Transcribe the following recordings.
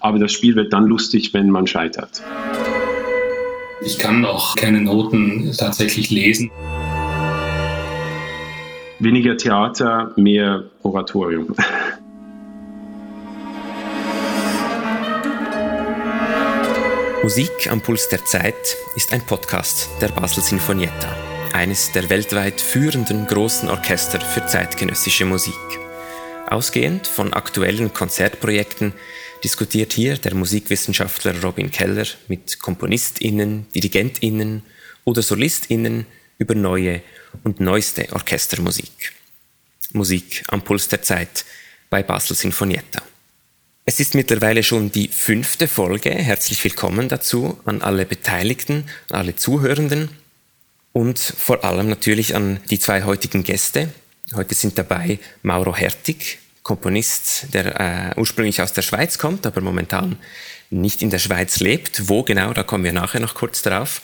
Aber das Spiel wird dann lustig, wenn man scheitert. Ich kann auch keine Noten tatsächlich lesen. Weniger Theater, mehr Oratorium. Musik am Puls der Zeit ist ein Podcast der Basel Sinfonietta, eines der weltweit führenden großen Orchester für zeitgenössische Musik. Ausgehend von aktuellen Konzertprojekten diskutiert hier der Musikwissenschaftler Robin Keller mit KomponistInnen, DirigentInnen oder SolistInnen über neue und neueste Orchestermusik. Musik am Puls der Zeit bei Basel Sinfonietta. Es ist mittlerweile schon die fünfte Folge. Herzlich willkommen dazu an alle Beteiligten, an alle Zuhörenden und vor allem natürlich an die zwei heutigen Gäste. Heute sind dabei Mauro Hertig, Komponist, der äh, ursprünglich aus der Schweiz kommt, aber momentan nicht in der Schweiz lebt. Wo genau, da kommen wir nachher noch kurz drauf.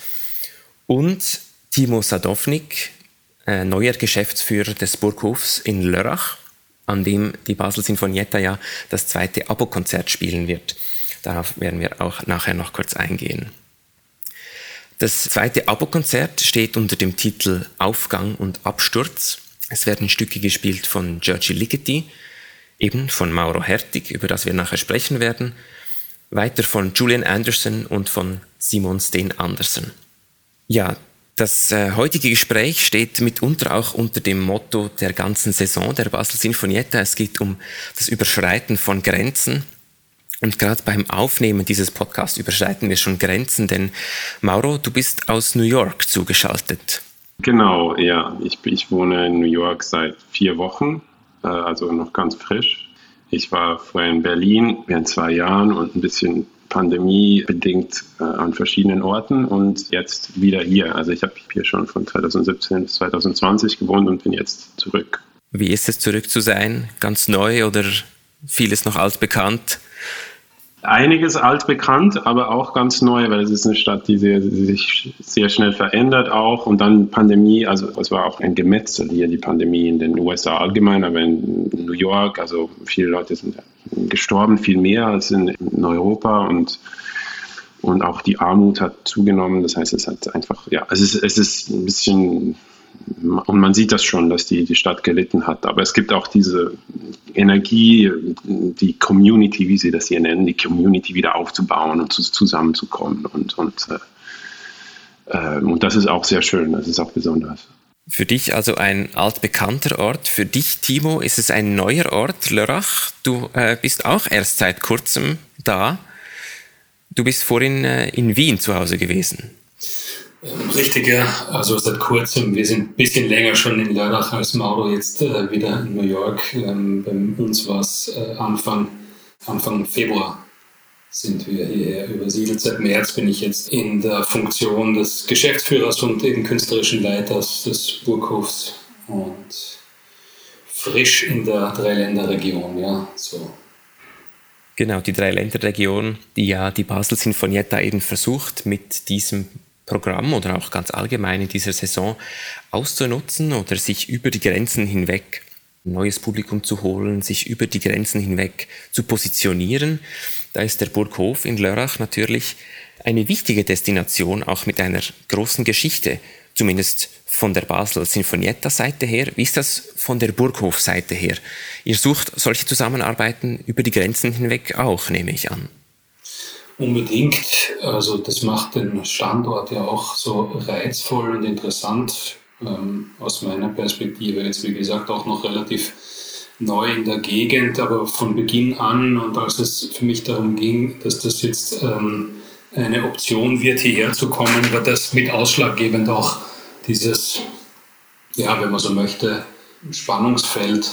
Und Timo Sadownik, äh, neuer Geschäftsführer des Burghofs in Lörrach, an dem die Basel Sinfonietta ja das zweite Abo-Konzert spielen wird. Darauf werden wir auch nachher noch kurz eingehen. Das zweite Abo-Konzert steht unter dem Titel Aufgang und Absturz. Es werden Stücke gespielt von Giorgi Ligeti, eben von Mauro Hertig, über das wir nachher sprechen werden, weiter von Julian Anderson und von Simon Steen Andersen. Ja, das äh, heutige Gespräch steht mitunter auch unter dem Motto der ganzen Saison der Basel Sinfonietta. Es geht um das Überschreiten von Grenzen. Und gerade beim Aufnehmen dieses Podcasts überschreiten wir schon Grenzen, denn Mauro, du bist aus New York zugeschaltet. Genau, ja. Ich, ich wohne in New York seit vier Wochen also noch ganz frisch. Ich war vorher in Berlin während zwei Jahren und ein bisschen pandemiebedingt äh, an verschiedenen Orten und jetzt wieder hier. Also ich habe hier schon von 2017 bis 2020 gewohnt und bin jetzt zurück. Wie ist es zurück zu sein? Ganz neu oder vieles noch altbekannt? Einiges altbekannt, aber auch ganz neu, weil es ist eine Stadt, die, sehr, die sich sehr schnell verändert auch. Und dann Pandemie, also es war auch ein Gemetzel hier, die Pandemie in den USA allgemein, aber in New York, also viele Leute sind gestorben, viel mehr als in, in Europa und und auch die Armut hat zugenommen. Das heißt, es hat einfach, ja, es ist, es ist ein bisschen und man sieht das schon, dass die, die Stadt gelitten hat. Aber es gibt auch diese Energie, die Community, wie sie das hier nennen, die Community wieder aufzubauen und zu, zusammenzukommen. Und, und, äh, äh, und das ist auch sehr schön, das ist auch besonders. Für dich also ein altbekannter Ort. Für dich, Timo, ist es ein neuer Ort, Lörrach. Du äh, bist auch erst seit kurzem da. Du bist vorhin äh, in Wien zu Hause gewesen. Richtig, ja. Also seit kurzem, wir sind ein bisschen länger schon in Lörrach als Mauro jetzt äh, wieder in New York. Ähm, bei uns war es äh, Anfang, Anfang Februar sind wir hierher übersiedelt. Seit März bin ich jetzt in der Funktion des Geschäftsführers und eben künstlerischen Leiters des Burghofs und frisch in der Dreiländerregion, ja, so. Genau, die Dreiländerregion, die ja die Basel Sinfonietta eben versucht, mit diesem Programm oder auch ganz allgemein in dieser Saison auszunutzen oder sich über die Grenzen hinweg ein neues Publikum zu holen, sich über die Grenzen hinweg zu positionieren. Da ist der Burghof in Lörrach natürlich eine wichtige Destination, auch mit einer großen Geschichte, zumindest von der Basel Sinfonietta-Seite her. Wie ist das von der Burghof-Seite her? Ihr sucht solche Zusammenarbeiten über die Grenzen hinweg auch, nehme ich an. Unbedingt. Also das macht den Standort ja auch so reizvoll und interessant ähm, aus meiner Perspektive. Jetzt wie gesagt auch noch relativ neu in der Gegend, aber von Beginn an und als es für mich darum ging, dass das jetzt ähm, eine Option wird, hierher zu kommen, war das mit ausschlaggebend auch dieses, ja, wenn man so möchte, Spannungsfeld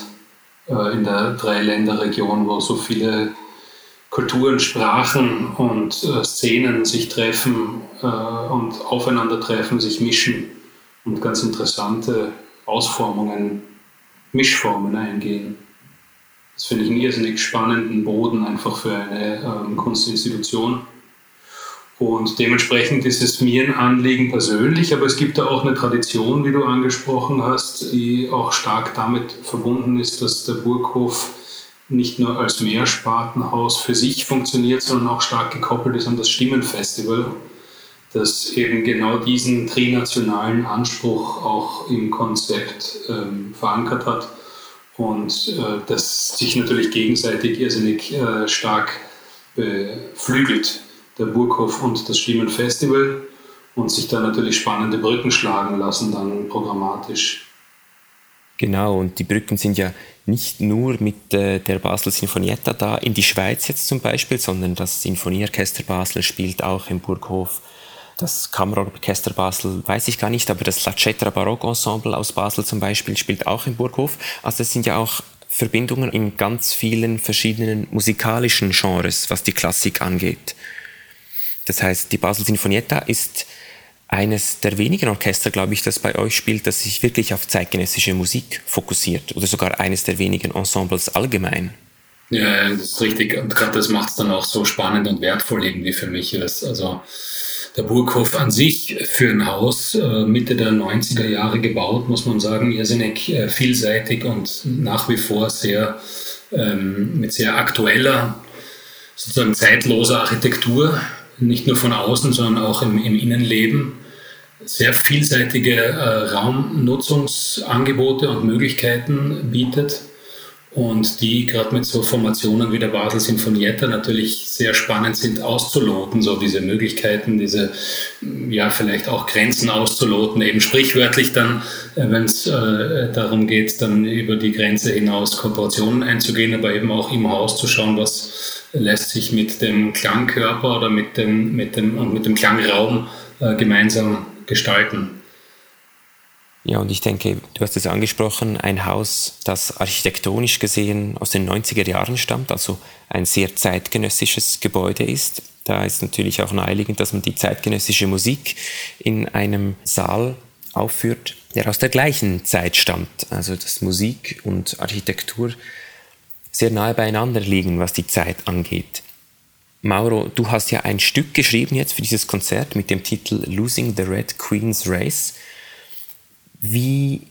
äh, in der Dreiländerregion, wo so viele Kulturen, Sprachen und äh, Szenen sich treffen äh, und aufeinandertreffen, sich mischen und ganz interessante Ausformungen, Mischformen eingehen. Das finde ich einen irrsinnig spannenden Boden einfach für eine ähm, Kunstinstitution. Und dementsprechend ist es mir ein Anliegen persönlich, aber es gibt da auch eine Tradition, wie du angesprochen hast, die auch stark damit verbunden ist, dass der Burghof nicht nur als Mehrspartenhaus für sich funktioniert, sondern auch stark gekoppelt ist an das Stimmenfestival, das eben genau diesen trinationalen Anspruch auch im Konzept ähm, verankert hat und äh, das sich natürlich gegenseitig irrsinnig äh, stark beflügelt, der Burghof und das Stimmenfestival und sich da natürlich spannende Brücken schlagen lassen dann programmatisch. Genau, und die Brücken sind ja nicht nur mit äh, der Basel Sinfonietta da in die Schweiz jetzt zum Beispiel, sondern das Sinfonieorchester Basel spielt auch im Burghof. Das Kammerorchester Basel weiß ich gar nicht, aber das La Cetra Baroque Ensemble aus Basel zum Beispiel spielt auch im Burghof. Also es sind ja auch Verbindungen in ganz vielen verschiedenen musikalischen Genres, was die Klassik angeht. Das heißt, die Basel Sinfonietta ist eines der wenigen Orchester, glaube ich, das bei euch spielt, das sich wirklich auf zeitgenössische Musik fokussiert oder sogar eines der wenigen Ensembles allgemein. Ja, das ist richtig. Und gerade das macht es dann auch so spannend und wertvoll irgendwie für mich. Ist. Also der Burghof an sich für ein Haus äh, Mitte der 90er Jahre gebaut, muss man sagen, irrsinnig äh, vielseitig und nach wie vor sehr ähm, mit sehr aktueller, sozusagen zeitloser Architektur, nicht nur von außen, sondern auch im, im Innenleben sehr vielseitige äh, Raumnutzungsangebote und Möglichkeiten bietet und die gerade mit so Formationen wie der Basel Sinfonietta natürlich sehr spannend sind auszuloten, so diese Möglichkeiten, diese ja vielleicht auch Grenzen auszuloten, eben sprichwörtlich dann, äh, wenn es äh, darum geht, dann über die Grenze hinaus Kooperationen einzugehen, aber eben auch im Haus zu schauen, was lässt sich mit dem Klangkörper oder mit dem, mit dem, und mit dem Klangraum äh, gemeinsam gestalten. Ja, und ich denke, du hast es angesprochen, ein Haus, das architektonisch gesehen aus den 90er Jahren stammt, also ein sehr zeitgenössisches Gebäude ist. Da ist natürlich auch naheliegend, dass man die zeitgenössische Musik in einem Saal aufführt, der aus der gleichen Zeit stammt. Also dass Musik und Architektur sehr nahe beieinander liegen, was die Zeit angeht. Mauro, du hast ja ein Stück geschrieben jetzt für dieses Konzert mit dem Titel Losing the Red Queen's Race. Wie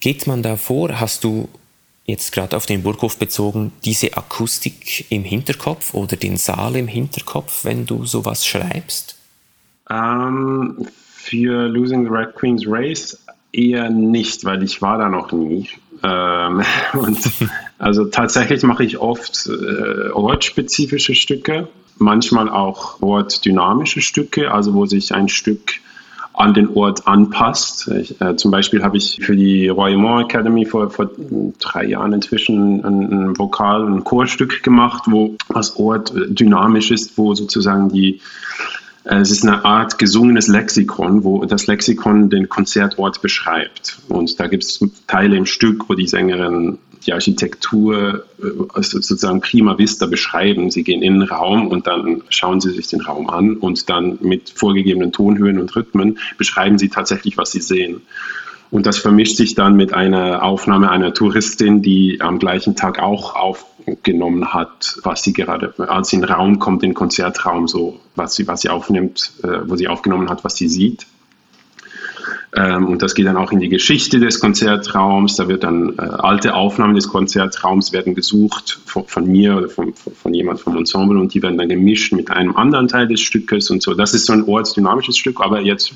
geht man da vor? Hast du jetzt gerade auf den Burghof bezogen diese Akustik im Hinterkopf oder den Saal im Hinterkopf, wenn du sowas schreibst? Ähm, für Losing the Red Queen's Race eher nicht, weil ich war da noch nie. Ähm, und also tatsächlich mache ich oft äh, ortsspezifische Stücke, manchmal auch ortdynamische Stücke, also wo sich ein Stück an den Ort anpasst. Ich, äh, zum Beispiel habe ich für die Royaumont Academy vor, vor drei Jahren inzwischen ein, ein Vokal- und Chorstück gemacht, wo das Ort dynamisch ist, wo sozusagen die es ist eine Art gesungenes Lexikon, wo das Lexikon den Konzertort beschreibt. Und da gibt es Teile im Stück, wo die Sängerin die Architektur äh, sozusagen prima vista beschreiben. Sie gehen in den Raum und dann schauen sie sich den Raum an und dann mit vorgegebenen Tonhöhen und Rhythmen beschreiben sie tatsächlich, was sie sehen. Und das vermischt sich dann mit einer Aufnahme einer Touristin, die am gleichen Tag auch aufgenommen hat, was sie gerade, als sie in den Raum kommt, in den Konzertraum, so was sie, was sie aufnimmt, äh, wo sie aufgenommen hat, was sie sieht. Ähm, und das geht dann auch in die Geschichte des Konzertraums. Da wird dann äh, alte Aufnahmen des Konzertraums werden gesucht von, von mir oder von, von jemand vom Ensemble und die werden dann gemischt mit einem anderen Teil des Stückes und so. Das ist so ein ortsdynamisches Stück, aber jetzt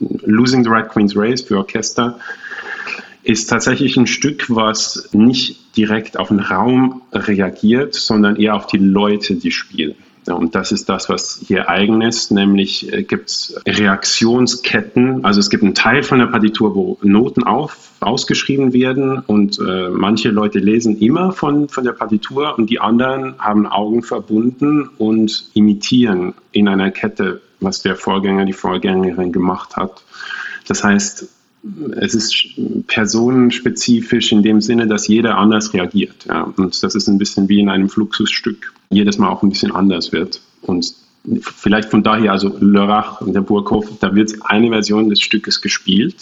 Losing the Red Queen's Race für Orchester ist tatsächlich ein Stück, was nicht direkt auf den Raum reagiert, sondern eher auf die Leute, die spielen. Und das ist das, was hier eigen ist, nämlich äh, gibt es Reaktionsketten. Also es gibt einen Teil von der Partitur, wo Noten auf, ausgeschrieben werden und äh, manche Leute lesen immer von, von der Partitur und die anderen haben Augen verbunden und imitieren in einer Kette, was der Vorgänger, die Vorgängerin gemacht hat. Das heißt, es ist personenspezifisch in dem Sinne, dass jeder anders reagiert. Ja. Und das ist ein bisschen wie in einem Fluxusstück, jedes Mal auch ein bisschen anders wird. Und vielleicht von daher, also Lörrach und der Burghof, da wird eine Version des Stückes gespielt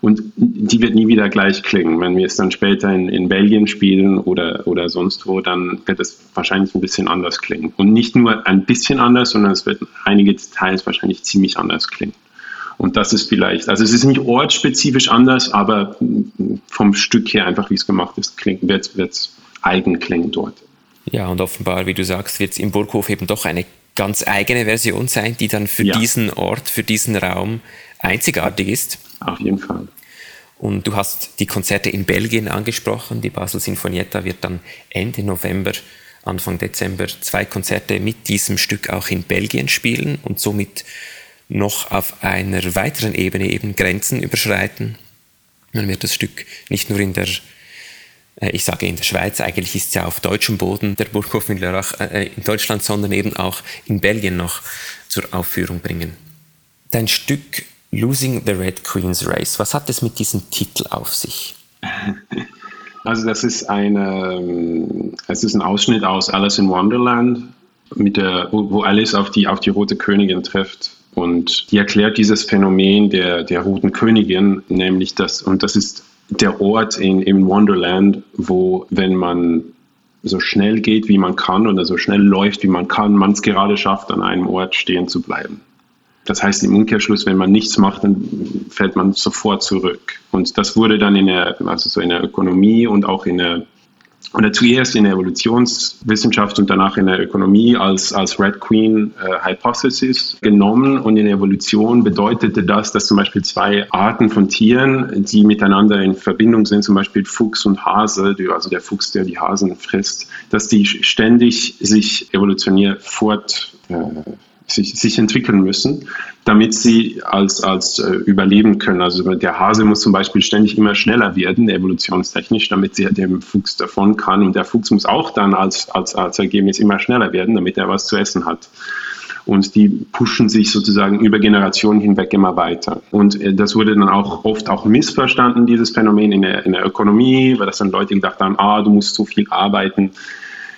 und die wird nie wieder gleich klingen. Wenn wir es dann später in, in Belgien spielen oder, oder sonst wo, dann wird es wahrscheinlich ein bisschen anders klingen. Und nicht nur ein bisschen anders, sondern es wird einige Details wahrscheinlich ziemlich anders klingen. Und das ist vielleicht, also es ist nicht ortsspezifisch anders, aber vom Stück her einfach, wie es gemacht ist, klingt, wird es eigen klingen dort. Ja, und offenbar, wie du sagst, wird es im Burghof eben doch eine ganz eigene Version sein, die dann für ja. diesen Ort, für diesen Raum einzigartig ist. Auf jeden Fall. Und du hast die Konzerte in Belgien angesprochen. Die Basel Sinfonietta wird dann Ende November, Anfang Dezember zwei Konzerte mit diesem Stück auch in Belgien spielen und somit noch auf einer weiteren Ebene eben Grenzen überschreiten. Man wird das Stück nicht nur in der äh, ich sage in der Schweiz, eigentlich ist es ja auf deutschem Boden der Burghof in Lörrach äh, in Deutschland, sondern eben auch in Belgien noch zur Aufführung bringen. Dein Stück Losing the Red Queen's Race, was hat es mit diesem Titel auf sich? Also das ist eine, ähm, es ist ein Ausschnitt aus Alice in Wonderland, der, wo Alice auf die, auf die rote Königin trifft. Und die erklärt dieses Phänomen der, der roten Königin, nämlich das, und das ist der Ort in, im Wonderland, wo, wenn man so schnell geht, wie man kann oder so schnell läuft, wie man kann, man es gerade schafft, an einem Ort stehen zu bleiben. Das heißt im Umkehrschluss, wenn man nichts macht, dann fällt man sofort zurück. Und das wurde dann in der, also so in der Ökonomie und auch in der oder zuerst in der Evolutionswissenschaft und danach in der Ökonomie als, als Red Queen äh, Hypothesis genommen. Und in der Evolution bedeutete das, dass zum Beispiel zwei Arten von Tieren, die miteinander in Verbindung sind, zum Beispiel Fuchs und Hase, also der Fuchs, der die Hasen frisst, dass die ständig sich evolutionär fort äh, sich, sich entwickeln müssen, damit sie als, als äh, überleben können. Also der Hase muss zum Beispiel ständig immer schneller werden, evolutionstechnisch, damit sie dem Fuchs davon kann. Und der Fuchs muss auch dann als, als, als Ergebnis immer schneller werden, damit er was zu essen hat. Und die pushen sich sozusagen über Generationen hinweg immer weiter. Und äh, das wurde dann auch oft auch missverstanden, dieses Phänomen in der, in der Ökonomie, weil das dann Leute gedacht haben, ah, du musst so viel arbeiten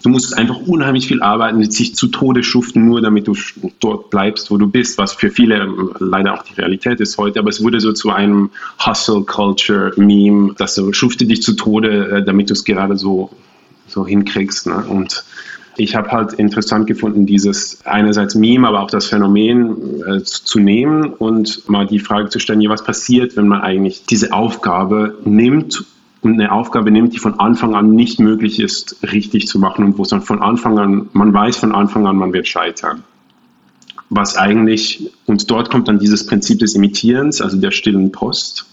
Du musst einfach unheimlich viel arbeiten, sich zu Tode schuften, nur damit du dort bleibst, wo du bist, was für viele ähm, leider auch die Realität ist heute. Aber es wurde so zu einem Hustle-Culture-Meme, dass du schufte dich zu Tode, äh, damit du es gerade so, so hinkriegst. Ne? Und ich habe halt interessant gefunden, dieses einerseits Meme, aber auch das Phänomen äh, zu nehmen und mal die Frage zu stellen, was passiert, wenn man eigentlich diese Aufgabe nimmt und eine Aufgabe nimmt, die von Anfang an nicht möglich ist, richtig zu machen und wo es dann von Anfang an, man weiß von Anfang an, man wird scheitern. Was eigentlich, und dort kommt dann dieses Prinzip des Imitierens, also der stillen Post,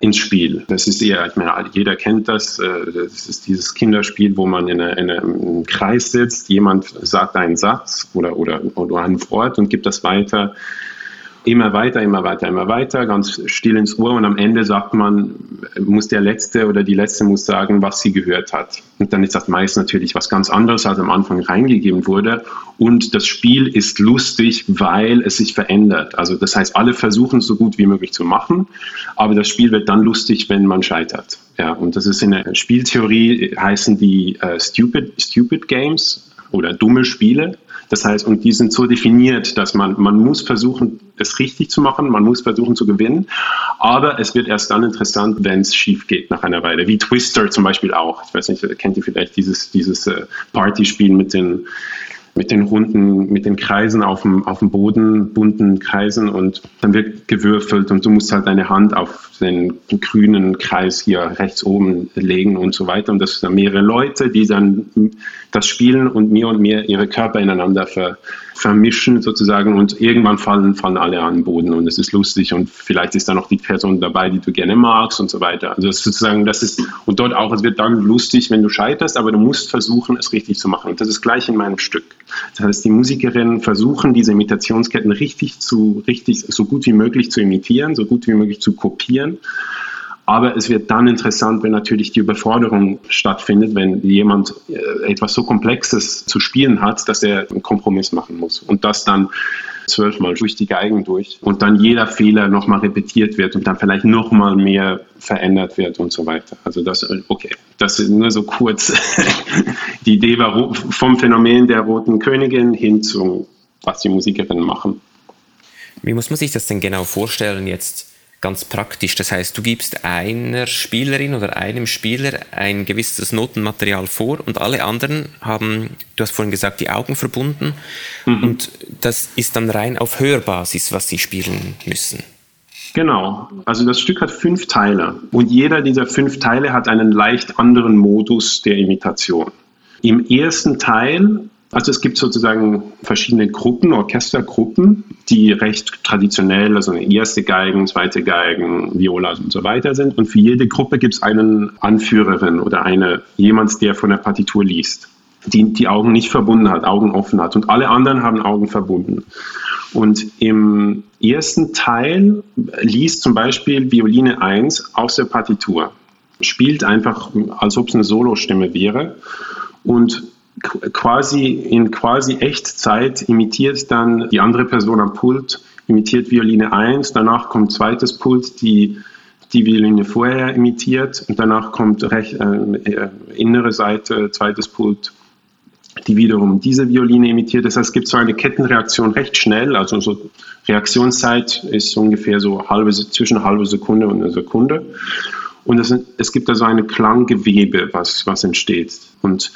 ins Spiel. Das ist eher, ich meine, jeder kennt das, äh, das ist dieses Kinderspiel, wo man in, einem Kreis sitzt, jemand sagt einen Satz oder, oder, oder ein Wort und gibt das weiter immer weiter, immer weiter, immer weiter, ganz still ins Ohr und am Ende sagt man, muss der Letzte oder die Letzte muss sagen, was sie gehört hat. Und dann ist das meist natürlich was ganz anderes, als am Anfang reingegeben wurde. Und das Spiel ist lustig, weil es sich verändert. Also das heißt, alle versuchen es so gut wie möglich zu machen, aber das Spiel wird dann lustig, wenn man scheitert. Ja, und das ist in der Spieltheorie heißen die uh, Stupid, Stupid Games oder dumme Spiele. Das heißt, und die sind so definiert, dass man, man muss versuchen, es richtig zu machen, man muss versuchen zu gewinnen, aber es wird erst dann interessant, wenn es schief geht nach einer Weile. Wie Twister zum Beispiel auch. Ich weiß nicht, kennt ihr vielleicht dieses, dieses äh, Partyspiel mit den mit den runden, mit den Kreisen auf dem, auf dem Boden, bunten Kreisen und dann wird gewürfelt und du musst halt deine Hand auf den grünen Kreis hier rechts oben legen und so weiter. Und das sind dann mehrere Leute, die dann das spielen und mehr und mehr ihre Körper ineinander ver, vermischen sozusagen und irgendwann fallen, fallen alle an den Boden und es ist lustig und vielleicht ist da noch die Person dabei, die du gerne magst und so weiter. Also sozusagen, das ist, und dort auch, es wird dann lustig, wenn du scheiterst, aber du musst versuchen, es richtig zu machen. Und das ist gleich in meinem Stück. Das heißt, die Musikerinnen versuchen, diese Imitationsketten richtig zu, richtig, so gut wie möglich zu imitieren, so gut wie möglich zu kopieren. Aber es wird dann interessant, wenn natürlich die Überforderung stattfindet, wenn jemand äh, etwas so Komplexes zu spielen hat, dass er einen Kompromiss machen muss. Und das dann zwölfmal durch die Geigen durch und dann jeder Fehler nochmal repetiert wird und dann vielleicht nochmal mehr verändert wird und so weiter. Also das, okay, das ist nur so kurz die Idee war vom Phänomen der roten Königin hin zu, was die Musikerinnen machen. Wie muss man sich das denn genau vorstellen jetzt? Ganz praktisch. Das heißt, du gibst einer Spielerin oder einem Spieler ein gewisses Notenmaterial vor und alle anderen haben, du hast vorhin gesagt, die Augen verbunden mhm. und das ist dann rein auf Hörbasis, was sie spielen müssen. Genau. Also das Stück hat fünf Teile und jeder dieser fünf Teile hat einen leicht anderen Modus der Imitation. Im ersten Teil also es gibt sozusagen verschiedene Gruppen, Orchestergruppen, die recht traditionell, also erste Geigen, zweite Geigen, Viola und so weiter sind. Und für jede Gruppe gibt es einen Anführerin oder eine, jemand, der von der Partitur liest, die die Augen nicht verbunden hat, Augen offen hat. Und alle anderen haben Augen verbunden. Und im ersten Teil liest zum Beispiel Violine 1 aus der Partitur, spielt einfach, als ob es eine Solostimme wäre. Und quasi in quasi Echtzeit imitiert dann die andere Person am Pult, imitiert Violine 1, danach kommt zweites Pult, die die Violine vorher imitiert und danach kommt rech, äh, innere Seite, zweites Pult, die wiederum diese Violine imitiert. Das heißt, es gibt so eine Kettenreaktion recht schnell, also so Reaktionszeit ist ungefähr so halbe, zwischen einer halben Sekunde und einer Sekunde. Und es, es gibt also eine Klanggewebe, was, was entsteht. Und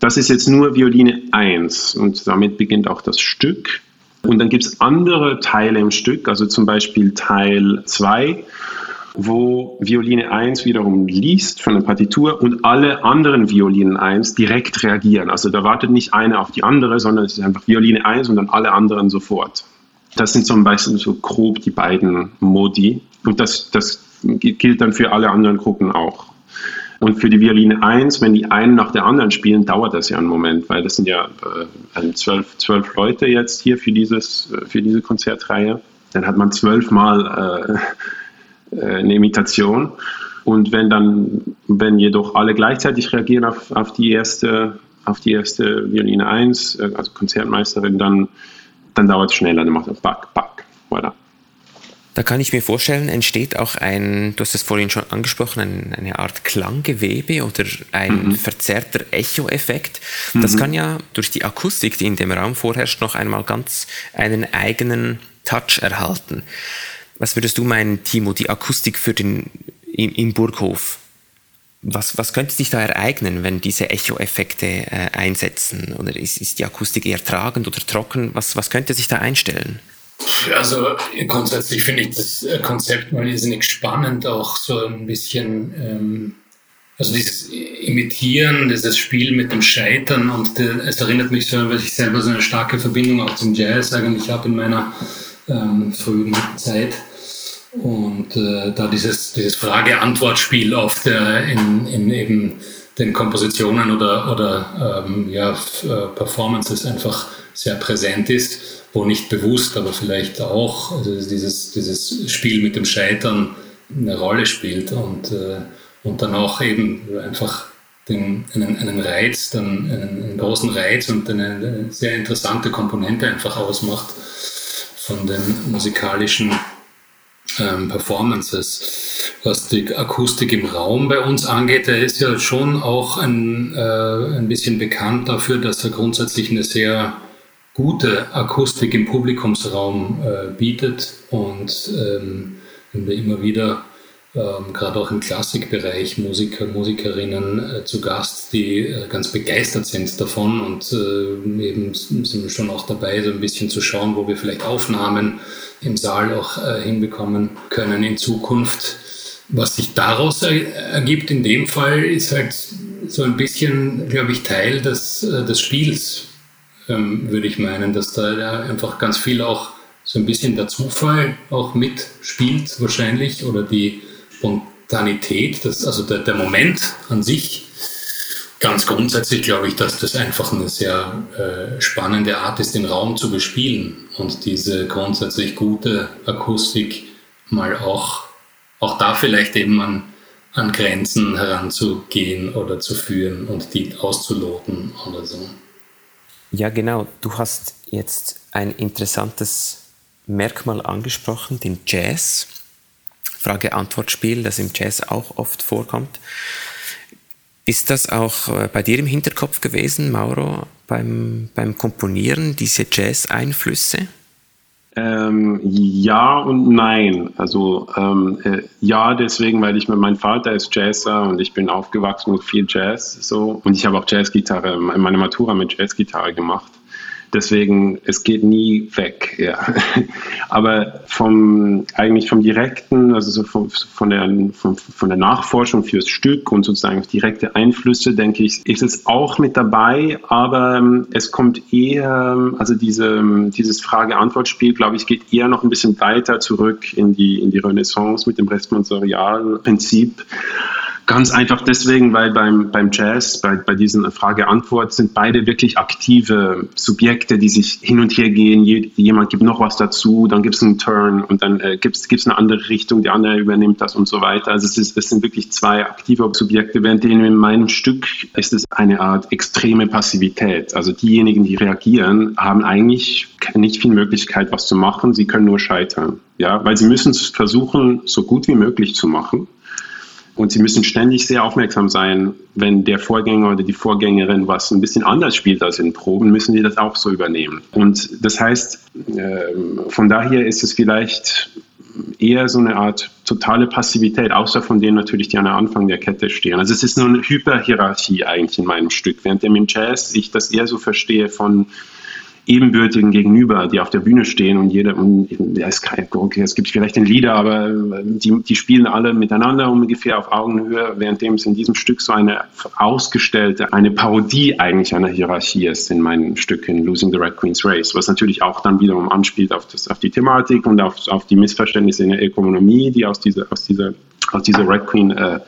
das ist jetzt nur Violine 1 und damit beginnt auch das Stück. Und dann gibt es andere Teile im Stück, also zum Beispiel Teil 2, wo Violine 1 wiederum liest von der Partitur und alle anderen Violinen 1 direkt reagieren. Also da wartet nicht eine auf die andere, sondern es ist einfach Violine 1 und dann alle anderen sofort. Das sind zum Beispiel so grob die beiden Modi. Und das, das gilt dann für alle anderen Gruppen auch. Und für die Violine 1, wenn die einen nach der anderen spielen, dauert das ja einen Moment, weil das sind ja äh, zwölf, zwölf Leute jetzt hier für, dieses, äh, für diese Konzertreihe. Dann hat man zwölfmal äh, äh, eine Imitation. Und wenn dann, wenn jedoch alle gleichzeitig reagieren auf, auf die erste, auf die erste Violine 1, äh, also Konzertmeisterin, dann, dann dauert es schneller, dann macht er Back, Back, voilà. Da kann ich mir vorstellen, entsteht auch ein, du hast es vorhin schon angesprochen, ein, eine Art Klanggewebe oder ein mhm. verzerrter Echo-Effekt. Das mhm. kann ja durch die Akustik, die in dem Raum vorherrscht, noch einmal ganz einen eigenen Touch erhalten. Was würdest du meinen, Timo, die Akustik für den, im, im Burghof? Was, was könnte sich da ereignen, wenn diese Echo-Effekte äh, einsetzen? Oder ist, ist die Akustik eher tragend oder trocken? Was, was könnte sich da einstellen? Also grundsätzlich finde ich das Konzept mal irrsinnig spannend, auch so ein bisschen, ähm, also dieses Imitieren, dieses Spiel mit dem Scheitern und äh, es erinnert mich so, weil ich selber so eine starke Verbindung auch zum Jazz eigentlich habe in meiner ähm, frühen Zeit. Und äh, da dieses, dieses Frage-Antwort-Spiel oft äh, in, in eben den Kompositionen oder, oder ähm, ja, äh, Performances einfach sehr präsent ist wo nicht bewusst, aber vielleicht auch also dieses, dieses Spiel mit dem Scheitern eine Rolle spielt und, äh, und dann auch eben einfach den, einen, einen Reiz, dann einen, einen großen Reiz und eine, eine, sehr interessante Komponente einfach ausmacht von den musikalischen ähm, Performances. Was die Akustik im Raum bei uns angeht, der ist ja schon auch ein, äh, ein bisschen bekannt dafür, dass er grundsätzlich eine sehr gute Akustik im Publikumsraum äh, bietet und ähm, wenn wir immer wieder ähm, gerade auch im Klassikbereich Musiker, Musikerinnen äh, zu Gast, die äh, ganz begeistert sind davon und äh, eben sind wir schon auch dabei, so ein bisschen zu schauen, wo wir vielleicht Aufnahmen im Saal auch äh, hinbekommen können in Zukunft. Was sich daraus ergibt in dem Fall ist halt so ein bisschen, glaube ich, Teil des, äh, des Spiels ähm, würde ich meinen, dass da ja einfach ganz viel auch so ein bisschen der Zufall auch mitspielt wahrscheinlich oder die Spontanität, das, also der, der Moment an sich. Ganz grundsätzlich glaube ich, dass das einfach eine sehr äh, spannende Art ist, den Raum zu bespielen und diese grundsätzlich gute Akustik mal auch, auch da vielleicht eben an, an Grenzen heranzugehen oder zu führen und die auszuloten oder so. Ja, genau. Du hast jetzt ein interessantes Merkmal angesprochen, den Jazz. Frage-Antwort-Spiel, das im Jazz auch oft vorkommt. Ist das auch äh, bei dir im Hinterkopf gewesen, Mauro, beim, beim Komponieren, diese Jazz-Einflüsse? Ähm, ja und nein. Also ähm, äh, ja, deswegen, weil ich mein Vater ist Jazzer und ich bin aufgewachsen mit viel Jazz so und ich habe auch Jazzgitarre, meine Matura mit Jazzgitarre gemacht. Deswegen, es geht nie weg, ja. Aber vom, eigentlich vom direkten, also so von, von, der, von, von der Nachforschung fürs Stück und sozusagen direkte Einflüsse, denke ich, ist es auch mit dabei, aber ähm, es kommt eher, also diese, dieses Frage-Antwort-Spiel, glaube ich, geht eher noch ein bisschen weiter zurück in die, in die Renaissance mit dem Responsorial-Prinzip. Ganz einfach deswegen, weil beim, beim Jazz, bei, bei diesen Frage-Antwort sind beide wirklich aktive Subjekte, die sich hin und her gehen. jemand gibt noch was dazu, dann gibt es einen Turn und dann äh, gibt es eine andere Richtung, der andere übernimmt das und so weiter. Also es, ist, es sind wirklich zwei aktive Subjekte, während denen in meinem Stück ist es eine Art extreme Passivität. Also diejenigen, die reagieren, haben eigentlich nicht viel Möglichkeit, was zu machen. Sie können nur scheitern. Ja, weil sie müssen es versuchen, so gut wie möglich zu machen. Und sie müssen ständig sehr aufmerksam sein, wenn der Vorgänger oder die Vorgängerin was ein bisschen anders spielt als in Proben, müssen die das auch so übernehmen. Und das heißt, ähm, von daher ist es vielleicht eher so eine Art totale Passivität, außer von denen natürlich, die an Anfang der Kette stehen. Also es ist nur eine Hyperhierarchie eigentlich in meinem Stück, während im Jazz ich das eher so verstehe von Ebenbürtigen gegenüber, die auf der Bühne stehen und jeder, und, ja, es, okay, es gibt vielleicht den Lieder, aber die, die spielen alle miteinander ungefähr auf Augenhöhe, währenddem es in diesem Stück so eine ausgestellte, eine Parodie eigentlich einer Hierarchie ist in meinem Stück in Losing the Red Queen's Race, was natürlich auch dann wiederum anspielt auf, das, auf die Thematik und auf, auf die Missverständnisse in der Ökonomie, die aus dieser, aus dieser, aus dieser Red Queen äh,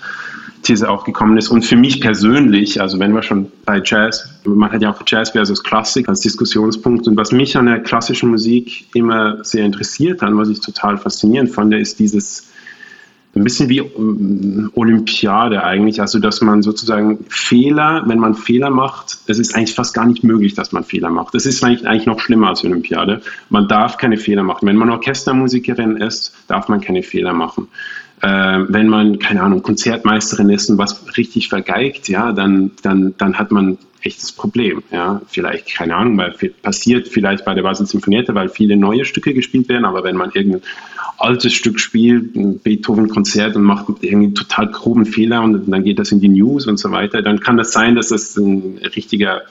These auch gekommen ist. Und für mich persönlich, also wenn wir schon bei Jazz, man hat ja auch Jazz versus Klassik als Diskussionspunkt. Und was mich an der klassischen Musik immer sehr interessiert hat, was ich total faszinierend fand, ist dieses ein bisschen wie ähm, Olympiade eigentlich, also dass man sozusagen Fehler, wenn man Fehler macht, es ist eigentlich fast gar nicht möglich, dass man Fehler macht. Das ist eigentlich noch schlimmer als Olympiade. Man darf keine Fehler machen. Wenn man Orchestermusikerin ist, darf man keine Fehler machen äh, wenn man, keine Ahnung, Konzertmeisterin ist und was richtig vergeigt, ja, dann, dann, dann hat man echtes Problem. Ja, vielleicht, keine Ahnung, weil passiert vielleicht bei der Basel Sinfoniette, weil viele neue Stücke gespielt werden, aber wenn man irgendein altes Stück spielt, ein Beethoven-Konzert und macht irgendwie total groben Fehler und dann geht das in die News und so weiter, dann kann das sein, dass das ein richtiger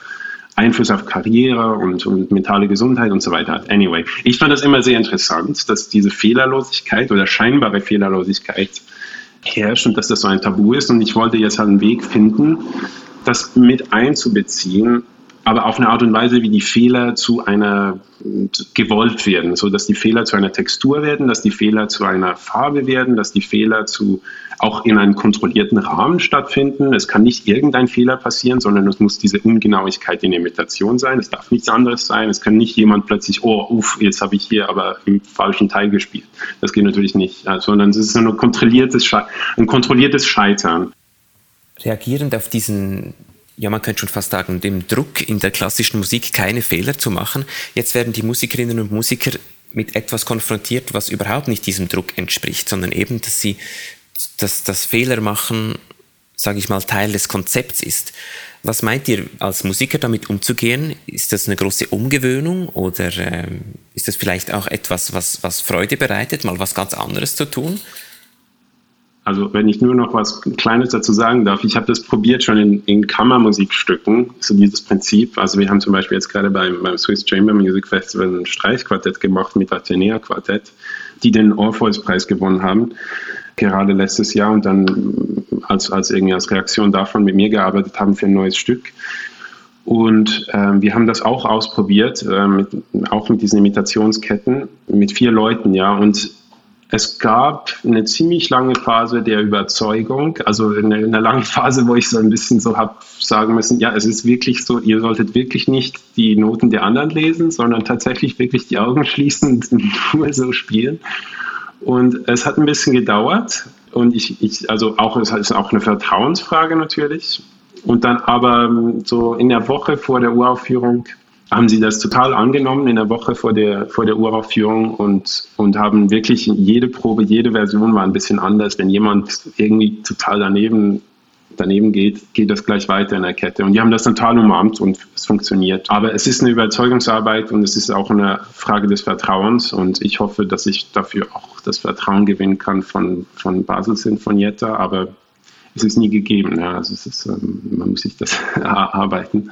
Einfluss auf Karriere und, und mentale Gesundheit und so weiter hat. Anyway, ich fand das immer sehr interessant, dass diese Fehlerlosigkeit oder scheinbare Fehlerlosigkeit herrscht und dass das so ein Tabu ist. Und ich wollte jetzt halt einen Weg finden, das mit einzubeziehen, aber auf eine Art und Weise, wie die Fehler zu einer gewollt werden, so dass die Fehler zu einer Textur werden, dass die Fehler zu einer Farbe werden, dass die Fehler zu auch in einem kontrollierten Rahmen stattfinden. Es kann nicht irgendein Fehler passieren, sondern es muss diese Ungenauigkeit in der Imitation sein. Es darf nichts anderes sein. Es kann nicht jemand plötzlich, oh, uff, jetzt habe ich hier aber im falschen Teil gespielt. Das geht natürlich nicht, sondern es ist ein kontrolliertes, ein kontrolliertes Scheitern. Reagierend auf diesen ja, man könnte schon fast sagen, dem Druck in der klassischen Musik keine Fehler zu machen. Jetzt werden die Musikerinnen und Musiker mit etwas konfrontiert, was überhaupt nicht diesem Druck entspricht, sondern eben, dass sie, dass das Fehler machen, sage ich mal, Teil des Konzepts ist. Was meint ihr als Musiker damit umzugehen? Ist das eine große Umgewöhnung oder ähm, ist das vielleicht auch etwas, was, was Freude bereitet, mal was ganz anderes zu tun? Also wenn ich nur noch was Kleines dazu sagen darf, ich habe das probiert schon in, in, Kammermusikstücken, so dieses Prinzip. Also wir haben zum Beispiel jetzt gerade beim, beim Swiss Chamber Music Festival ein Streichquartett gemacht mit Athenea Quartett, die den Orpheus-Preis gewonnen haben, gerade letztes Jahr und dann als, als irgendwie als Reaktion davon mit mir gearbeitet haben für ein neues Stück. Und ähm, wir haben das auch ausprobiert, äh, mit, auch mit diesen Imitationsketten, mit vier Leuten, ja. Und es gab eine ziemlich lange Phase der Überzeugung, also eine, eine lange Phase, wo ich so ein bisschen so habe sagen müssen, ja, es ist wirklich so, ihr solltet wirklich nicht die Noten der anderen lesen, sondern tatsächlich wirklich die Augen schließen und nur so spielen. Und es hat ein bisschen gedauert und ich, ich also auch, es ist auch eine Vertrauensfrage natürlich. Und dann aber so in der Woche vor der Uraufführung haben sie das total angenommen in der Woche vor der, vor der Uraufführung und, und haben wirklich jede Probe, jede Version war ein bisschen anders. Wenn jemand irgendwie total daneben, daneben geht, geht das gleich weiter in der Kette. Und die haben das total umarmt und es funktioniert. Aber es ist eine Überzeugungsarbeit und es ist auch eine Frage des Vertrauens und ich hoffe, dass ich dafür auch das Vertrauen gewinnen kann von, von Basel Sinfonietta, aber es ist nie gegeben. Ja. Also ist, ähm, man muss sich das erarbeiten.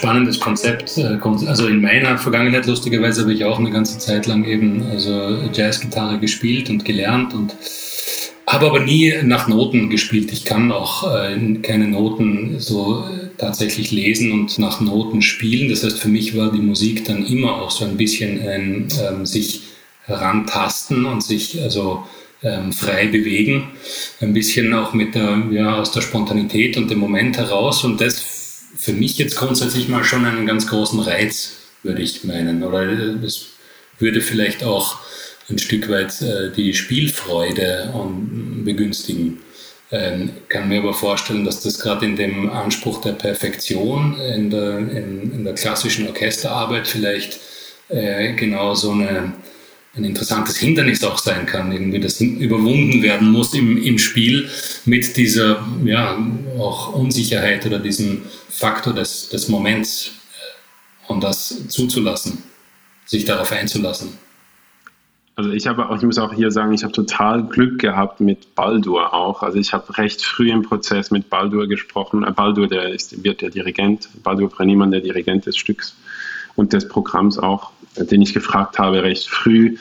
Spannendes Konzept. Äh, also in meiner Vergangenheit lustigerweise habe ich auch eine ganze Zeit lang eben also Jazzgitarre gespielt und gelernt und habe aber nie nach Noten gespielt. Ich kann auch äh, keine Noten so tatsächlich lesen und nach Noten spielen. Das heißt, für mich war die Musik dann immer auch so ein bisschen ein ähm, sich herantasten und sich also ähm, frei bewegen, ein bisschen auch mit der ja aus der Spontanität und dem Moment heraus und das für mich jetzt grundsätzlich mal schon einen ganz großen Reiz, würde ich meinen. Oder es würde vielleicht auch ein Stück weit äh, die Spielfreude begünstigen. Ähm, kann mir aber vorstellen, dass das gerade in dem Anspruch der Perfektion in der, in, in der klassischen Orchesterarbeit vielleicht äh, genau so eine ein interessantes Hindernis auch sein kann, irgendwie das überwunden werden muss im, im Spiel mit dieser ja, auch Unsicherheit oder diesem Faktor des, des Moments äh, und das zuzulassen, sich darauf einzulassen. Also ich habe auch, ich muss auch hier sagen, ich habe total Glück gehabt mit Baldur auch. Also ich habe recht früh im Prozess mit Baldur gesprochen. Äh, Baldur, der ist, wird der Dirigent, Baldur Breniemann, der Dirigent des Stücks und des Programms auch den ich gefragt habe recht früh,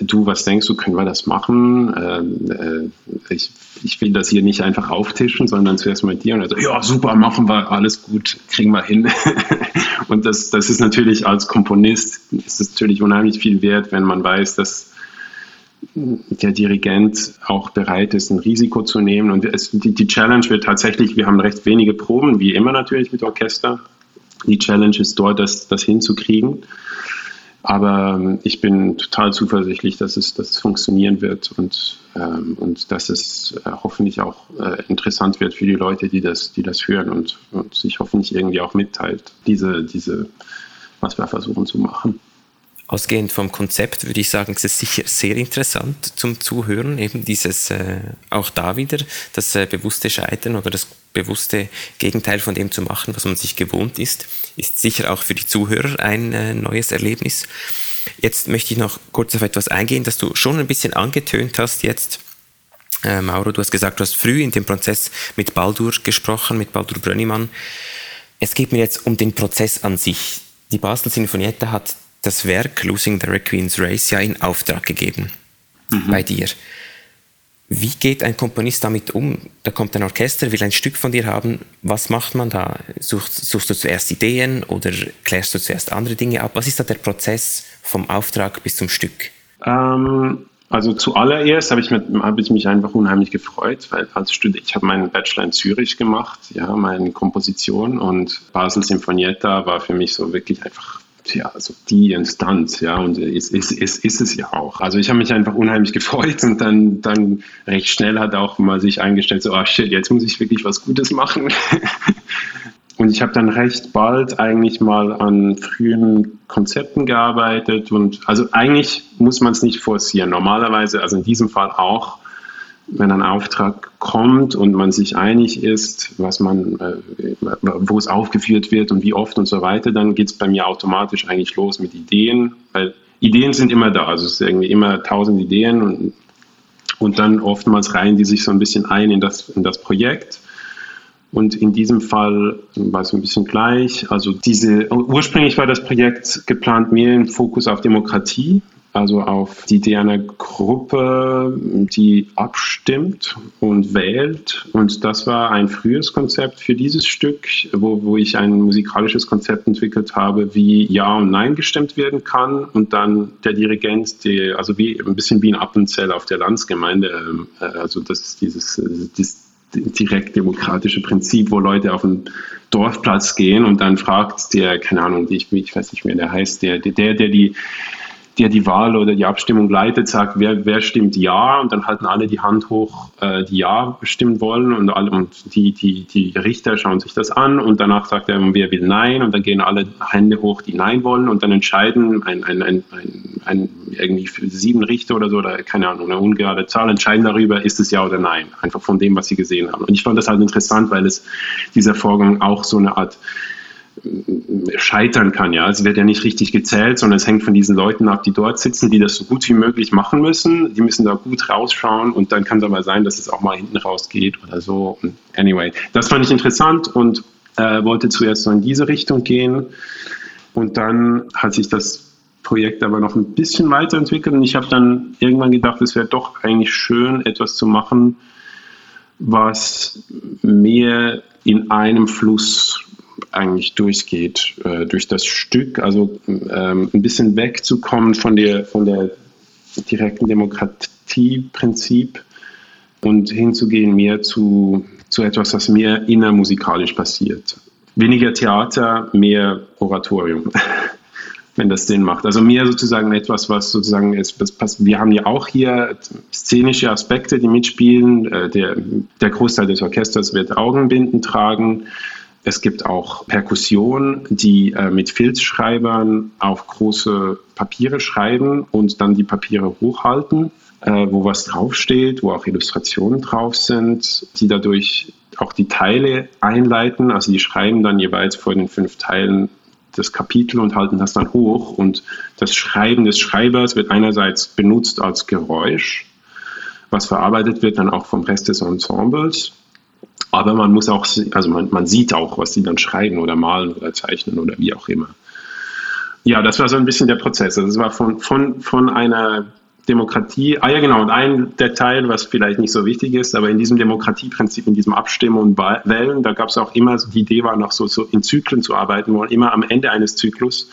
du, was denkst du, können wir das machen? Ähm, äh, ich, ich will das hier nicht einfach auftischen, sondern zuerst mit dir. Und er so, ja, super, machen wir, alles gut, kriegen wir hin. und das, das ist natürlich als Komponist, ist es natürlich unheimlich viel wert, wenn man weiß, dass der Dirigent auch bereit ist, ein Risiko zu nehmen. Und es, die, die Challenge wird tatsächlich, wir haben recht wenige Proben, wie immer natürlich mit Orchester. Die Challenge ist dort, das, das hinzukriegen. Aber ähm, ich bin total zuversichtlich, dass es, dass es funktionieren wird und, ähm, und dass es äh, hoffentlich auch äh, interessant wird für die Leute, die das, die das hören und, und sich hoffentlich irgendwie auch mitteilt, diese, diese, was wir versuchen zu machen. Ausgehend vom Konzept würde ich sagen, es ist sicher sehr interessant zum Zuhören, eben dieses, äh, auch da wieder, das äh, bewusste Scheitern oder das bewusste Gegenteil von dem zu machen, was man sich gewohnt ist, ist sicher auch für die Zuhörer ein äh, neues Erlebnis. Jetzt möchte ich noch kurz auf etwas eingehen, das du schon ein bisschen angetönt hast jetzt. Äh, Mauro, du hast gesagt, du hast früh in dem Prozess mit Baldur gesprochen, mit Baldur Brönnimann. Es geht mir jetzt um den Prozess an sich. Die Basel Sinfonietta hat das Werk Losing the Requiem's Race ja in Auftrag gegeben mhm. bei dir. Wie geht ein Komponist damit um? Da kommt ein Orchester, will ein Stück von dir haben. Was macht man da? Suchst, suchst du zuerst Ideen oder klärst du zuerst andere Dinge ab? Was ist da der Prozess vom Auftrag bis zum Stück? Ähm, also zuallererst habe ich, hab ich mich einfach unheimlich gefreut, weil als Student, ich habe meinen Bachelor in Zürich gemacht, ja, meine Komposition und Basel Sinfonietta war für mich so wirklich einfach ja, also die Instanz, ja, und es ist, ist, ist es ja auch. Also ich habe mich einfach unheimlich gefreut und dann, dann recht schnell hat auch mal sich eingestellt, so, ah shit, jetzt muss ich wirklich was Gutes machen. und ich habe dann recht bald eigentlich mal an frühen Konzepten gearbeitet und also eigentlich muss man es nicht forcieren. Normalerweise, also in diesem Fall auch, wenn ein Auftrag kommt und man sich einig ist, was man, äh, wo es aufgeführt wird und wie oft und so weiter, dann geht es bei mir automatisch eigentlich los mit Ideen, weil Ideen sind immer da, also es ist irgendwie immer tausend Ideen und, und dann oftmals reihen die sich so ein bisschen ein in das, in das Projekt. Und in diesem Fall war es ein bisschen gleich. Also diese, ursprünglich war das Projekt geplant mehr im Fokus auf Demokratie, also auf die Idee einer Gruppe, die abstimmt und wählt. Und das war ein frühes Konzept für dieses Stück, wo, wo ich ein musikalisches Konzept entwickelt habe, wie Ja und Nein gestimmt werden kann. Und dann der Dirigent, die, also wie, ein bisschen wie ein Appenzell auf der Landsgemeinde, ähm, äh, also das ist dieses, dieses direkt demokratische Prinzip, wo Leute auf den Dorfplatz gehen und dann fragt der, keine Ahnung, ich, ich weiß nicht mehr, der heißt, der, der, der die der die Wahl oder die Abstimmung leitet, sagt, wer, wer stimmt Ja? Und dann halten alle die Hand hoch, äh, die Ja bestimmen wollen und, alle, und die, die, die Richter schauen sich das an und danach sagt er, wer will Nein? Und dann gehen alle Hände hoch, die Nein wollen und dann entscheiden ein, ein, ein, ein, ein irgendwie sieben Richter oder so oder keine Ahnung, eine ungerade Zahl entscheiden darüber, ist es Ja oder Nein, einfach von dem, was sie gesehen haben. Und ich fand das halt interessant, weil es dieser Vorgang auch so eine Art scheitern kann. Ja, es wird ja nicht richtig gezählt, sondern es hängt von diesen Leuten ab, die dort sitzen, die das so gut wie möglich machen müssen. Die müssen da gut rausschauen und dann kann es aber sein, dass es auch mal hinten rausgeht oder so. Anyway, das fand ich interessant und äh, wollte zuerst so in diese Richtung gehen und dann hat sich das Projekt aber noch ein bisschen weiterentwickelt und ich habe dann irgendwann gedacht, es wäre doch eigentlich schön, etwas zu machen, was mehr in einem Fluss eigentlich durchgeht äh, durch das Stück, also ähm, ein bisschen wegzukommen von der, von der direkten Demokratieprinzip und hinzugehen mehr zu, zu etwas, was mehr innermusikalisch passiert. Weniger Theater, mehr Oratorium, wenn das Sinn macht. Also mehr sozusagen etwas, was sozusagen ist, wir haben ja auch hier szenische Aspekte, die mitspielen. Äh, der, der Großteil des Orchesters wird Augenbinden tragen. Es gibt auch Perkussion, die äh, mit Filzschreibern auf große Papiere schreiben und dann die Papiere hochhalten, äh, wo was draufsteht, wo auch Illustrationen drauf sind, die dadurch auch die Teile einleiten. Also die schreiben dann jeweils vor den fünf Teilen das Kapitel und halten das dann hoch. Und das Schreiben des Schreibers wird einerseits benutzt als Geräusch, was verarbeitet wird dann auch vom Rest des Ensembles. Aber man muss auch, also man, man sieht auch, was die dann schreiben oder malen oder zeichnen oder wie auch immer. Ja, das war so ein bisschen der Prozess. Also es war von, von, von einer Demokratie, ah ja genau, und ein Detail, was vielleicht nicht so wichtig ist, aber in diesem Demokratieprinzip, in diesem Abstimmen und Wählen, da gab es auch immer, die Idee war noch so, so in Zyklen zu arbeiten, wo immer am Ende eines Zyklus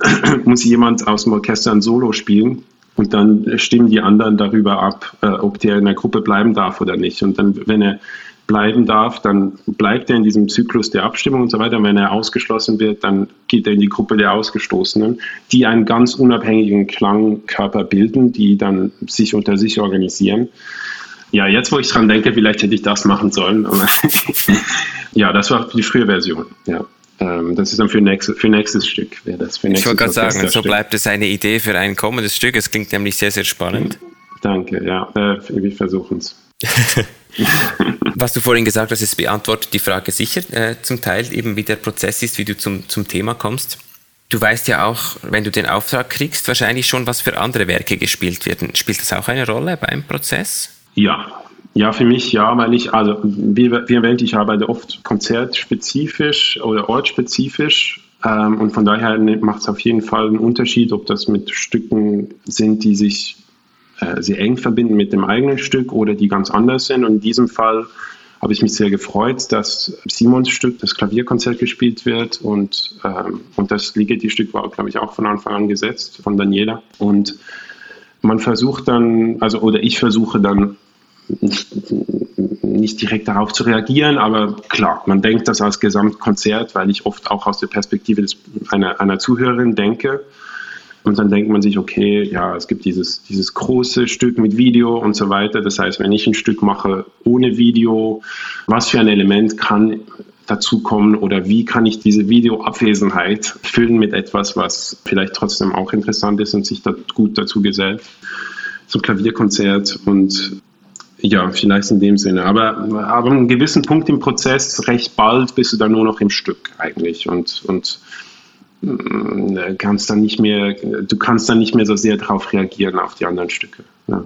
muss jemand aus dem Orchester ein Solo spielen und dann stimmen die anderen darüber ab, äh, ob der in der Gruppe bleiben darf oder nicht. Und dann, wenn er bleiben darf, dann bleibt er in diesem Zyklus der Abstimmung und so weiter. Und wenn er ausgeschlossen wird, dann geht er in die Gruppe der Ausgestoßenen, die einen ganz unabhängigen Klangkörper bilden, die dann sich unter sich organisieren. Ja, jetzt wo ich dran denke, vielleicht hätte ich das machen sollen. ja, das war die frühe Version. Ja. Ähm, das ist dann für, nächstes, für nächstes Stück. Das für nächstes ich wollte gerade sagen, so bleibt es eine Idee für ein kommendes Stück. Es klingt nämlich sehr, sehr spannend. Danke, ja. Äh, wir versuchen es. Was du vorhin gesagt hast, es beantwortet die Frage sicher äh, zum Teil, eben wie der Prozess ist, wie du zum, zum Thema kommst. Du weißt ja auch, wenn du den Auftrag kriegst, wahrscheinlich schon, was für andere Werke gespielt werden. Spielt das auch eine Rolle beim Prozess? Ja, ja, für mich ja, weil ich, also wie, wie erwähnt, ich arbeite oft konzertspezifisch oder ortsspezifisch ähm, und von daher macht es auf jeden Fall einen Unterschied, ob das mit Stücken sind, die sich äh, sehr eng verbinden mit dem eigenen Stück oder die ganz anders sind. Und in diesem Fall habe ich mich sehr gefreut, dass Simons Stück, das Klavierkonzert gespielt wird und, ähm, und das Ligeti-Stück war, glaube ich, auch von Anfang an gesetzt von Daniela. Und man versucht dann, also oder ich versuche dann nicht, nicht direkt darauf zu reagieren, aber klar, man denkt das als Gesamtkonzert, weil ich oft auch aus der Perspektive des, einer, einer Zuhörerin denke und dann denkt man sich, okay, ja, es gibt dieses, dieses große Stück mit Video und so weiter. Das heißt, wenn ich ein Stück mache ohne Video, was für ein Element kann dazukommen oder wie kann ich diese Videoabwesenheit füllen mit etwas, was vielleicht trotzdem auch interessant ist und sich da gut dazu gesellt. Zum Klavierkonzert und ja, vielleicht in dem Sinne. Aber, an einem gewissen Punkt im Prozess, recht bald bist du dann nur noch im Stück eigentlich und, und kannst dann nicht mehr, du kannst dann nicht mehr so sehr darauf reagieren auf die anderen Stücke. Ja.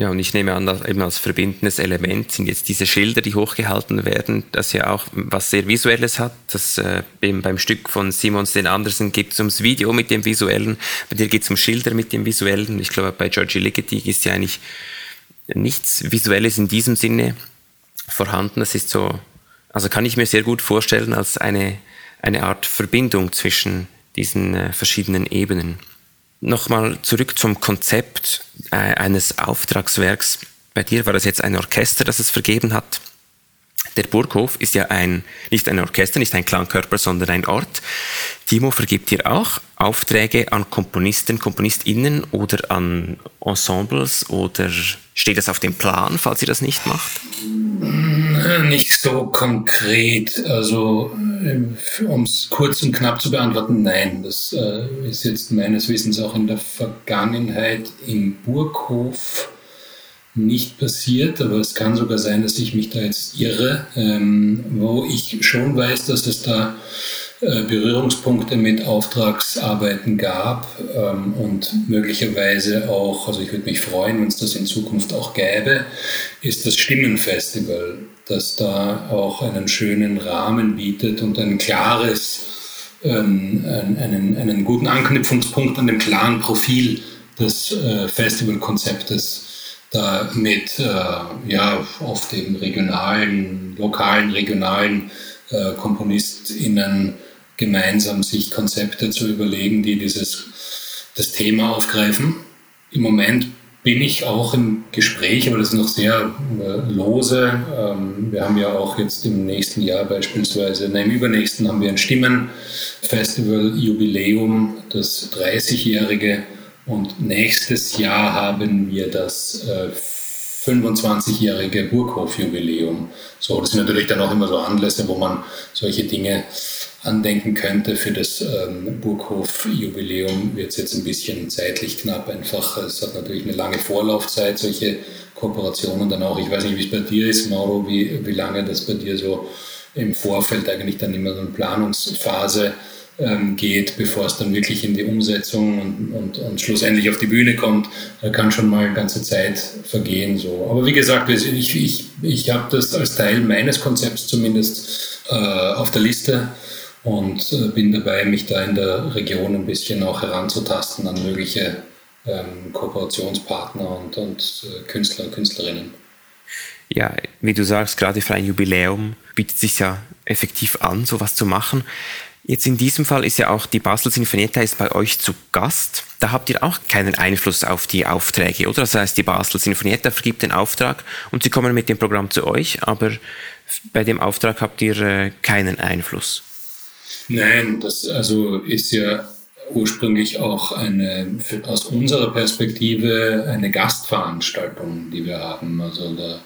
Ja, und ich nehme an, dass eben als verbindendes Element sind jetzt diese Schilder, die hochgehalten werden, das ja auch was sehr Visuelles hat. Das äh, eben beim Stück von Simons den Andersen geht es ums Video mit dem Visuellen, bei dir geht es um Schilder mit dem Visuellen. Ich glaube, bei Georgie Ligeti ist ja eigentlich nichts Visuelles in diesem Sinne vorhanden. Das ist so, also kann ich mir sehr gut vorstellen als eine eine Art Verbindung zwischen diesen äh, verschiedenen Ebenen. Nochmal zurück zum Konzept äh, eines Auftragswerks. Bei dir war das jetzt ein Orchester, das es vergeben hat. Der Burghof ist ja ein, nicht ein Orchester, nicht ein Klangkörper, sondern ein Ort. Timo vergibt hier auch Aufträge an Komponisten, KomponistInnen oder an Ensembles oder steht das auf dem Plan, falls ihr das nicht macht? Nicht so konkret. Also, um es kurz und knapp zu beantworten, nein. Das äh, ist jetzt meines Wissens auch in der Vergangenheit im Burghof nicht passiert, aber es kann sogar sein, dass ich mich da jetzt irre, ähm, wo ich schon weiß, dass es da äh, Berührungspunkte mit Auftragsarbeiten gab ähm, und möglicherweise auch, also ich würde mich freuen, wenn es das in Zukunft auch gäbe, ist das Stimmenfestival, das da auch einen schönen Rahmen bietet und ein klares, ähm, einen, einen guten Anknüpfungspunkt an dem klaren Profil des äh, Festivalkonzeptes da mit äh, ja, auf dem regionalen, lokalen, regionalen äh, KomponistInnen gemeinsam sich Konzepte zu überlegen, die dieses das Thema aufgreifen. Im Moment bin ich auch im Gespräch, aber das ist noch sehr äh, lose. Ähm, wir haben ja auch jetzt im nächsten Jahr beispielsweise, nein, im übernächsten haben wir ein Stimmenfestival-Jubiläum, das 30-jährige und nächstes Jahr haben wir das äh, 25-jährige Burghof-Jubiläum. So, das sind natürlich dann auch immer so Anlässe, wo man solche Dinge andenken könnte. Für das ähm, Burghof-Jubiläum wird es jetzt ein bisschen zeitlich knapp. Einfach, es hat natürlich eine lange Vorlaufzeit, solche Kooperationen dann auch. Ich weiß nicht, wie es bei dir ist, Mauro, wie, wie lange das bei dir so im Vorfeld eigentlich dann immer so eine Planungsphase ähm, geht, bevor es dann wirklich in die Umsetzung und, und, und schlussendlich auf die Bühne kommt, kann schon mal eine ganze Zeit vergehen. So. Aber wie gesagt, ich, ich, ich habe das als Teil meines Konzepts zumindest äh, auf der Liste und äh, bin dabei, mich da in der Region ein bisschen auch heranzutasten an mögliche ähm, Kooperationspartner und, und äh, Künstler und Künstlerinnen. Ja, wie du sagst, gerade für ein Jubiläum bietet sich ja effektiv an, sowas zu machen. Jetzt in diesem Fall ist ja auch die Basel Sinfonietta ist bei euch zu Gast. Da habt ihr auch keinen Einfluss auf die Aufträge, oder? Das heißt, die Basel Sinfonietta vergibt den Auftrag und sie kommen mit dem Programm zu euch, aber bei dem Auftrag habt ihr äh, keinen Einfluss. Nein, das also ist ja ursprünglich auch eine, aus unserer Perspektive eine Gastveranstaltung, die wir haben. Also da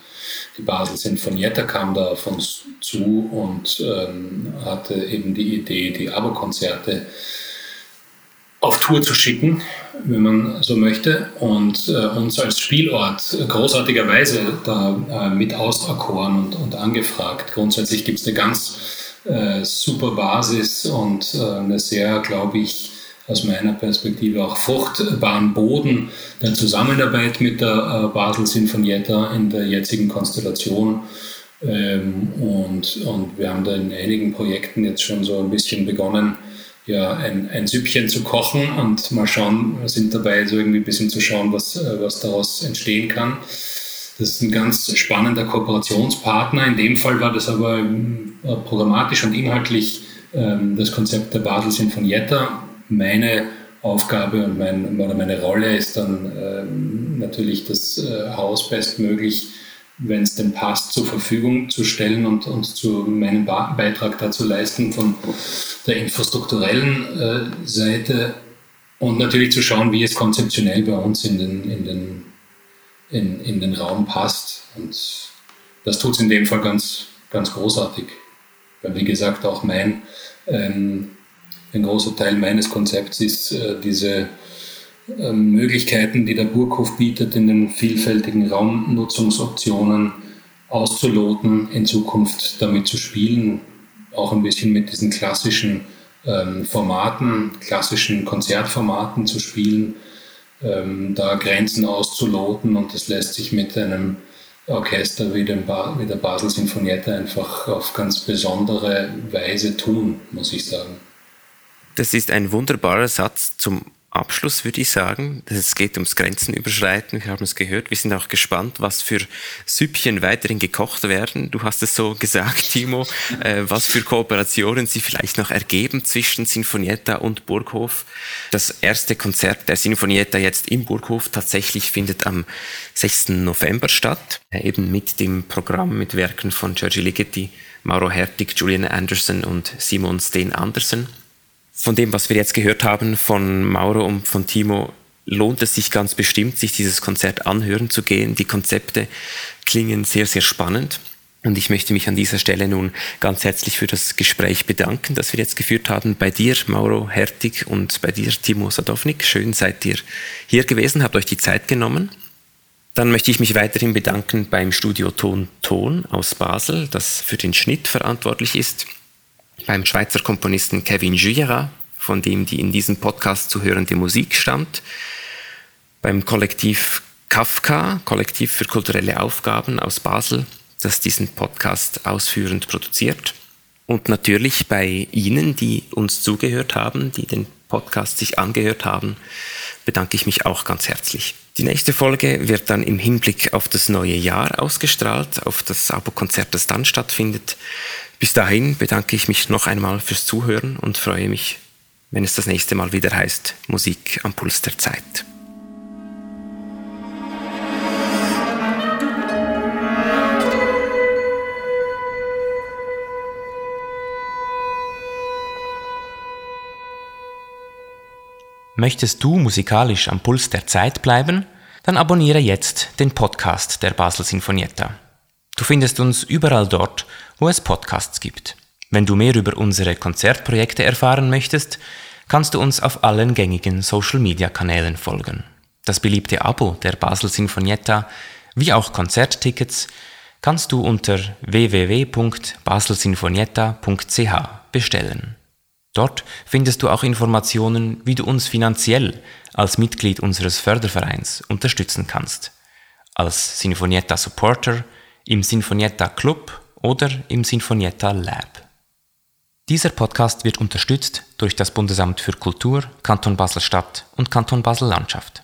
die Basel Sinfonietta kam da auf uns zu und ähm, hatte eben die Idee, die Abo-Konzerte auf Tour zu schicken, wenn man so möchte, und äh, uns als Spielort großartigerweise da äh, mit auserkoren und, und angefragt. Grundsätzlich gibt es eine ganz äh, super Basis und äh, eine sehr, glaube ich, aus meiner Perspektive auch fruchtbaren Boden der Zusammenarbeit mit der äh, Basel Sinfonietta in der jetzigen Konstellation. Ähm, und, und wir haben da in einigen Projekten jetzt schon so ein bisschen begonnen, ja, ein, ein Süppchen zu kochen und mal schauen, sind dabei, so irgendwie ein bisschen zu schauen, was, äh, was daraus entstehen kann. Das ist ein ganz spannender Kooperationspartner. In dem Fall war das aber äh, programmatisch und inhaltlich ähm, das Konzept der Basel Sinfonietta meine Aufgabe und mein, oder meine Rolle ist dann ähm, natürlich das äh, Haus bestmöglich, wenn es denn passt, zur Verfügung zu stellen und, und zu meinen ba Beitrag dazu leisten von der infrastrukturellen äh, Seite und natürlich zu schauen, wie es konzeptionell bei uns in den, in den, in, in den Raum passt. Und das tut es in dem Fall ganz, ganz großartig. Weil, wie gesagt, auch mein ähm, ein großer Teil meines Konzepts ist äh, diese äh, Möglichkeiten, die der Burghof bietet, in den vielfältigen Raumnutzungsoptionen auszuloten, in Zukunft damit zu spielen, auch ein bisschen mit diesen klassischen ähm, Formaten, klassischen Konzertformaten zu spielen, ähm, da Grenzen auszuloten und das lässt sich mit einem Orchester wie, ba wie der Basel Sinfonietta einfach auf ganz besondere Weise tun, muss ich sagen. Das ist ein wunderbarer Satz zum Abschluss würde ich sagen, es geht ums Grenzen überschreiten. Wir haben es gehört. Wir sind auch gespannt, was für Süppchen weiterhin gekocht werden. Du hast es so gesagt, Timo, äh, was für Kooperationen sie vielleicht noch ergeben zwischen Sinfonietta und Burghof. Das erste Konzert der Sinfonietta jetzt im Burghof tatsächlich findet am 6. November statt, äh, eben mit dem Programm mit Werken von Giorgi Ligeti, Mauro Hertig, Julian Anderson und Simon Steen Andersen von dem, was wir jetzt gehört haben von Mauro und von Timo, lohnt es sich ganz bestimmt, sich dieses Konzert anhören zu gehen. Die Konzepte klingen sehr, sehr spannend. Und ich möchte mich an dieser Stelle nun ganz herzlich für das Gespräch bedanken, das wir jetzt geführt haben. Bei dir, Mauro Hertig, und bei dir, Timo Sadownik. Schön seid ihr hier gewesen, habt euch die Zeit genommen. Dann möchte ich mich weiterhin bedanken beim Studio Ton Ton aus Basel, das für den Schnitt verantwortlich ist beim Schweizer Komponisten Kevin Juyera, von dem die in diesem Podcast zu hörende Musik stammt, beim Kollektiv Kafka, Kollektiv für kulturelle Aufgaben aus Basel, das diesen Podcast ausführend produziert. Und natürlich bei Ihnen, die uns zugehört haben, die den Podcast sich angehört haben, bedanke ich mich auch ganz herzlich. Die nächste Folge wird dann im Hinblick auf das neue Jahr ausgestrahlt, auf das Abo-Konzert, das dann stattfindet. Bis dahin bedanke ich mich noch einmal fürs Zuhören und freue mich, wenn es das nächste Mal wieder heißt Musik am Puls der Zeit. Möchtest du musikalisch am Puls der Zeit bleiben? Dann abonniere jetzt den Podcast der Basel Sinfonietta. Du findest uns überall dort, wo es Podcasts gibt. Wenn du mehr über unsere Konzertprojekte erfahren möchtest, kannst du uns auf allen gängigen Social-Media-Kanälen folgen. Das beliebte Abo der Basel Sinfonietta wie auch Konzerttickets kannst du unter www.baselsinfonietta.ch bestellen. Dort findest du auch Informationen, wie du uns finanziell als Mitglied unseres Fördervereins unterstützen kannst. Als Sinfonietta Supporter im Sinfonietta Club oder im Sinfonietta Lab. Dieser Podcast wird unterstützt durch das Bundesamt für Kultur, Kanton Basel-Stadt und Kanton Basel-Landschaft.